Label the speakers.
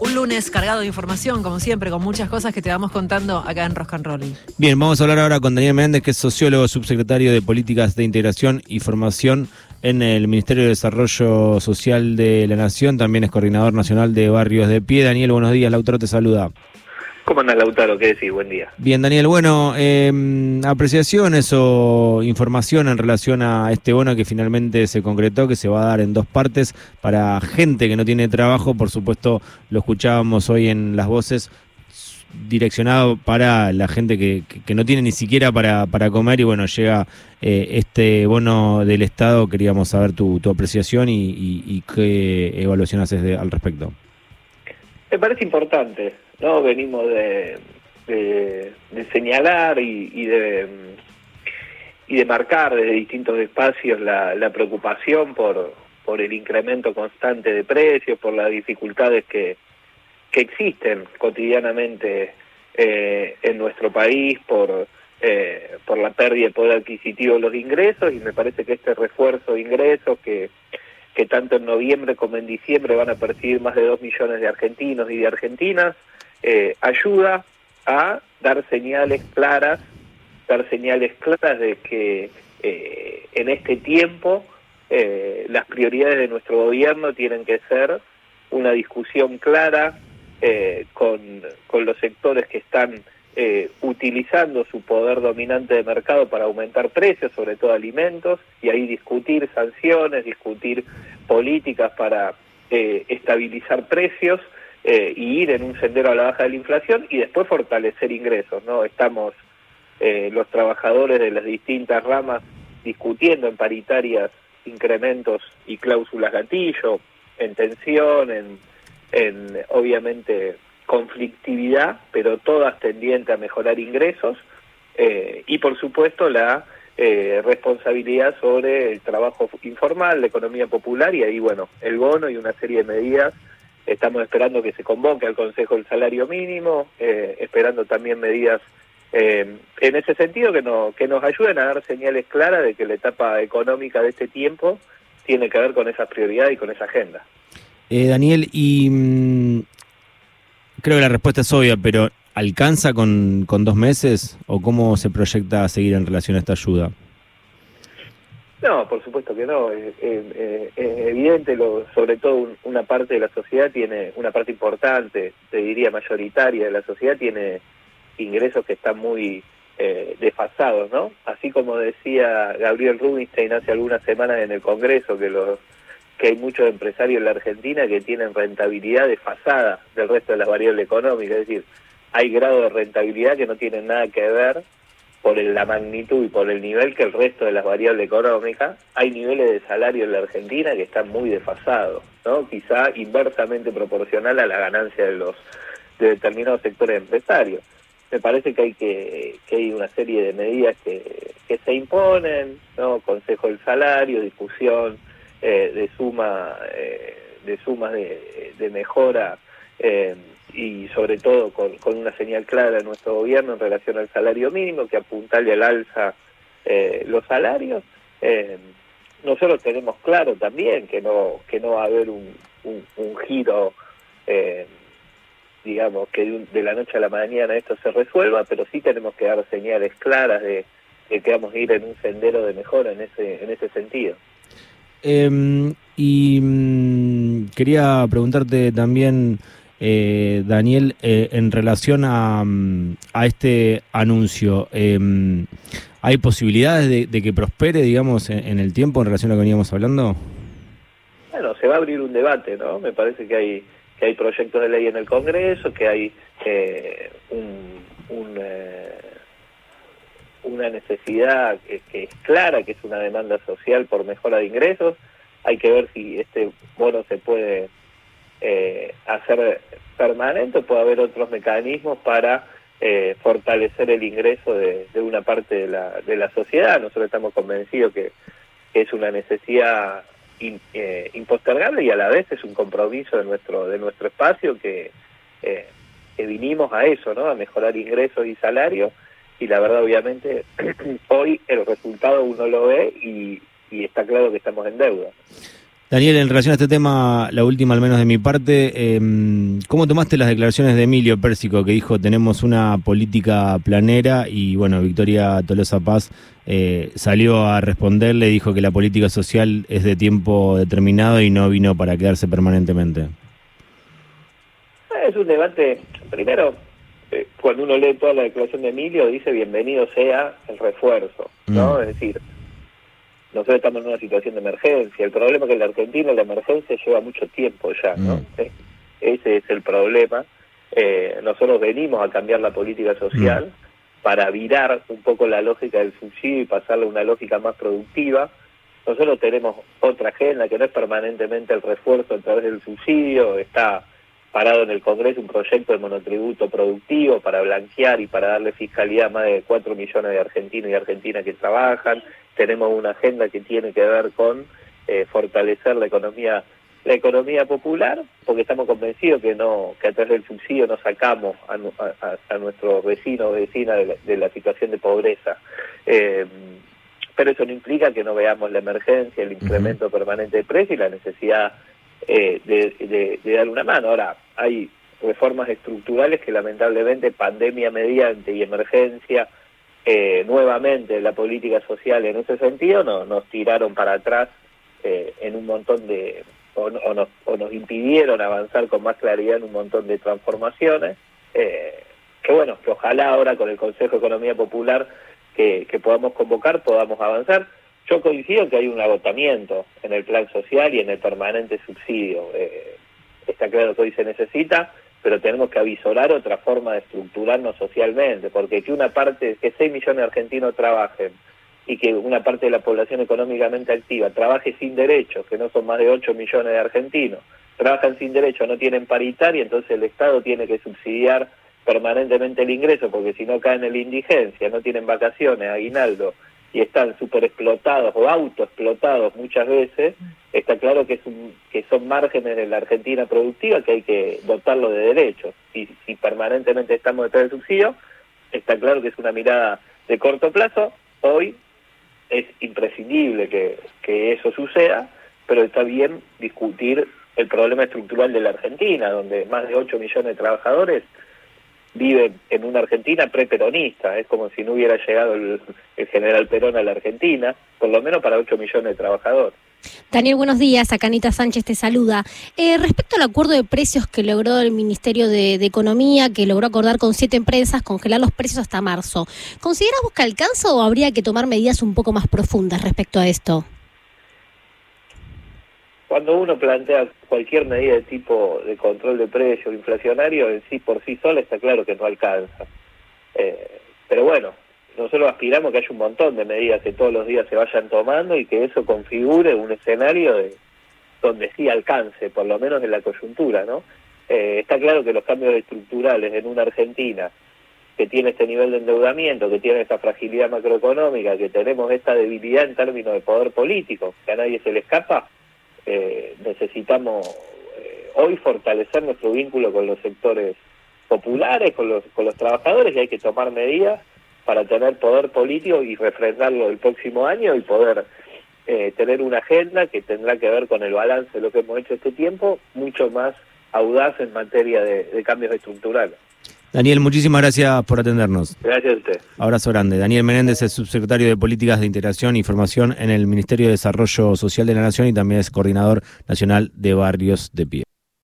Speaker 1: Un lunes cargado de información, como siempre, con muchas cosas que te vamos contando acá en Rock Rolling.
Speaker 2: Bien, vamos a hablar ahora con Daniel Méndez, que es sociólogo, subsecretario de Políticas de Integración y Formación en el Ministerio de Desarrollo Social de la Nación. También es coordinador nacional de Barrios de Pie. Daniel, buenos días. Lautaro te saluda.
Speaker 3: ¿Cómo anda Lautaro? ¿Qué decís? Buen día.
Speaker 2: Bien, Daniel. Bueno, eh, apreciaciones o información en relación a este bono que finalmente se concretó, que se va a dar en dos partes para gente que no tiene trabajo. Por supuesto, lo escuchábamos hoy en las voces direccionado para la gente que, que, no tiene ni siquiera para, para comer y bueno, llega eh, este bono del Estado, queríamos saber tu, tu apreciación y, y, y, qué evaluación haces de, al respecto.
Speaker 3: Me parece importante, ¿no? Venimos de, de, señalar y, y, de y de marcar desde distintos espacios la, preocupación por, por el incremento constante de precios, por las dificultades que, que existen cotidianamente eh, en nuestro país por, eh, por la pérdida de poder adquisitivo de los ingresos y me parece que este refuerzo de ingresos que, que tanto en noviembre como en diciembre van a percibir más de dos millones de argentinos y de argentinas, eh, ayuda a dar señales claras, dar señales claras de que eh, en este tiempo eh, las prioridades de nuestro gobierno tienen que ser una discusión clara eh, con, con los sectores que están utilizando su poder dominante de mercado para aumentar precios, sobre todo alimentos, y ahí discutir sanciones, discutir políticas para estabilizar precios eh, y ir en un sendero a la baja de la inflación y después fortalecer ingresos. no Estamos eh, los trabajadores de las distintas ramas discutiendo en paritarias incrementos y cláusulas gatillo, en tensión, en, en obviamente conflictividad, pero todas tendientes a mejorar ingresos eh, y por supuesto la eh, responsabilidad sobre el trabajo informal, la economía popular y ahí bueno, el bono y una serie de medidas. Estamos esperando que se convoque al Consejo el salario mínimo, eh, esperando también medidas eh, en ese sentido que, no, que nos ayuden a dar señales claras de que la etapa económica de este tiempo tiene que ver con esa prioridad y con esa agenda.
Speaker 2: Eh, Daniel, y mmm, creo que la respuesta es obvia, pero ¿alcanza con, con dos meses o cómo se proyecta seguir en relación a esta ayuda?
Speaker 3: No, por supuesto que no. Es, evidente, lo, sobre todo un, una parte de la sociedad tiene, una parte importante, te diría mayoritaria de la sociedad tiene ingresos que están muy eh, desfasados, ¿no? Así como decía Gabriel Rubinstein hace algunas semanas en el Congreso que los que hay muchos empresarios en la Argentina que tienen rentabilidad desfasada del resto de las variables económicas, es decir, hay grado de rentabilidad que no tienen nada que ver por la magnitud y por el nivel que el resto de las variables económicas, hay niveles de salario en la Argentina que están muy desfasados, ¿no? Quizá inversamente proporcional a la ganancia de los de determinados sectores empresarios. Me parece que hay que, que hay una serie de medidas que, que se imponen, ¿no? Consejo del salario, discusión eh, de suma eh, de sumas de, de mejora eh, y sobre todo con, con, una señal clara de nuestro gobierno en relación al salario mínimo que apuntale al alza eh, los salarios eh, nosotros tenemos claro también que no que no va a haber un, un, un giro eh, digamos que de, un, de, la noche a la mañana esto se resuelva pero sí tenemos que dar señales claras de, de que vamos a ir en un sendero de mejora en ese en ese sentido.
Speaker 2: Eh, y mmm, quería preguntarte también eh, Daniel, eh, en relación a, a este anuncio, eh, ¿hay posibilidades de, que prospere, digamos, en, en, el tiempo en relación a lo que veníamos hablando?
Speaker 3: Bueno, se va a abrir un debate, ¿no? Me parece que hay que hay proyectos de ley en el Congreso, que hay eh, un, un eh, una necesidad que, que es clara, que es una demanda social por mejora de ingresos. Hay que ver si este bono se puede eh, hacer permanente, puede haber otros mecanismos para eh, fortalecer el ingreso de, una parte de la, de la sociedad. Nosotros estamos convencidos que, que es una necesidad in, eh, impostergable y a la vez es un compromiso de nuestro, de nuestro espacio que, eh, que vinimos a eso, ¿no? a mejorar ingresos y salarios. Y la verdad, obviamente, hoy el resultado uno lo ve y, y está claro que estamos en deuda.
Speaker 2: Daniel, en relación a este tema, la última al menos de mi parte, em, ¿cómo tomaste las declaraciones de Emilio Pérsico que dijo tenemos una política planera y bueno, Victoria Tolosa Paz eh, salió a responderle, dijo que la política social es de tiempo determinado y no vino para quedarse permanentemente?
Speaker 3: Es un debate, primero, eh, cuando uno lee toda la declaración de Emilio, dice bienvenido sea el refuerzo, ¿no?
Speaker 2: Mm.
Speaker 3: Es decir, nosotros estamos en una situación de emergencia. El problema es que en la Argentina la emergencia lleva mucho tiempo ya, ¿no?
Speaker 2: Mm.
Speaker 3: Ese es el problema. Eh, nosotros venimos a cambiar la política social
Speaker 2: Mm.
Speaker 3: para virar un poco la lógica del subsidio y pasarle a una lógica más productiva. Nosotros tenemos otra agenda que no es permanentemente el refuerzo a través del subsidio, está parado en el Congreso un proyecto de monotributo productivo para blanquear y para darle fiscalidad a más de 4 millones de argentinos y argentinas que trabajan. Tenemos una agenda que tiene que ver con eh, fortalecer la economía la economía popular, porque estamos convencidos que no que a través del subsidio no sacamos a, a, nuestros vecinos o vecinas de la, de la situación de pobreza. Eh, pero eso no implica que no veamos la emergencia, el incremento permanente de precios y la necesidad eh, de, de- de dar una mano. Ahora, hay reformas estructurales que lamentablemente pandemia mediante y emergencia, eh, nuevamente la política social en ese sentido no, nos tiraron para atrás eh, en un montón de, o, o nos, o nos impidieron avanzar con más claridad en un montón de transformaciones, eh, que bueno, que ojalá ahora con el Consejo de Economía Popular que, que podamos convocar podamos avanzar. Yo coincido que hay un agotamiento en el plan social y en el permanente subsidio. Eh, está claro que hoy se necesita, pero tenemos que avisorar otra forma de estructurarnos socialmente, porque que una parte, que 6 millones de argentinos trabajen y que una parte de la población económicamente activa trabaje sin derechos, que no son más de 8 millones de argentinos, trabajan sin derechos, no tienen paritaria, entonces el Estado tiene que subsidiar permanentemente el ingreso, porque si no caen en la indigencia, no tienen vacaciones, aguinaldo, y están súper explotados o autoexplotados muchas veces, está claro que, es un, que son márgenes de la Argentina productiva que hay que dotarlo de derechos. Y si permanentemente estamos detrás del subsidio, está claro que es una mirada de corto plazo. Hoy es imprescindible que, que eso suceda, pero está bien discutir el problema estructural de la Argentina, donde más de 8 millones de trabajadores viven en una Argentina preperonista. Es como si no hubiera llegado el, general Perón a la Argentina, por lo menos para 8 millones de trabajadores.
Speaker 4: Daniel, buenos días. Acá Anita Sánchez te saluda. Eh, respecto al acuerdo de precios que logró el Ministerio de, Economía, que logró acordar con siete empresas congelar los precios hasta marzo, ¿consideras vos que alcanza o habría que tomar medidas un poco más profundas respecto a esto?
Speaker 3: Cuando uno plantea cualquier medida de tipo de control de precios inflacionario, en sí por sí sola está claro que no alcanza. Eh, pero bueno, nosotros aspiramos que haya un montón de medidas que todos los días se vayan tomando y que eso configure un escenario de, donde sí alcance, por lo menos en la coyuntura, ¿no? Eh, está claro que los cambios estructurales en una Argentina que tiene este nivel de endeudamiento, que tiene esa fragilidad macroeconómica, que tenemos esta debilidad en términos de poder político, que a nadie se le escapa, eh, necesitamos eh, hoy fortalecer nuestro vínculo con los sectores populares, con los, con los trabajadores, y hay que tomar medidas para tener poder político y refrendarlo el próximo año y poder eh, tener una agenda que tendrá que ver con el balance de lo que hemos hecho este tiempo, mucho más audaz en materia de, de cambios estructurales.
Speaker 2: Daniel, muchísimas gracias por atendernos.
Speaker 3: Gracias a usted.
Speaker 2: Abrazo grande. Daniel Menéndez es subsecretario de Políticas de Integración y Formación en el Ministerio de Desarrollo Social de la Nación y también es coordinador nacional de Barrios de Pie.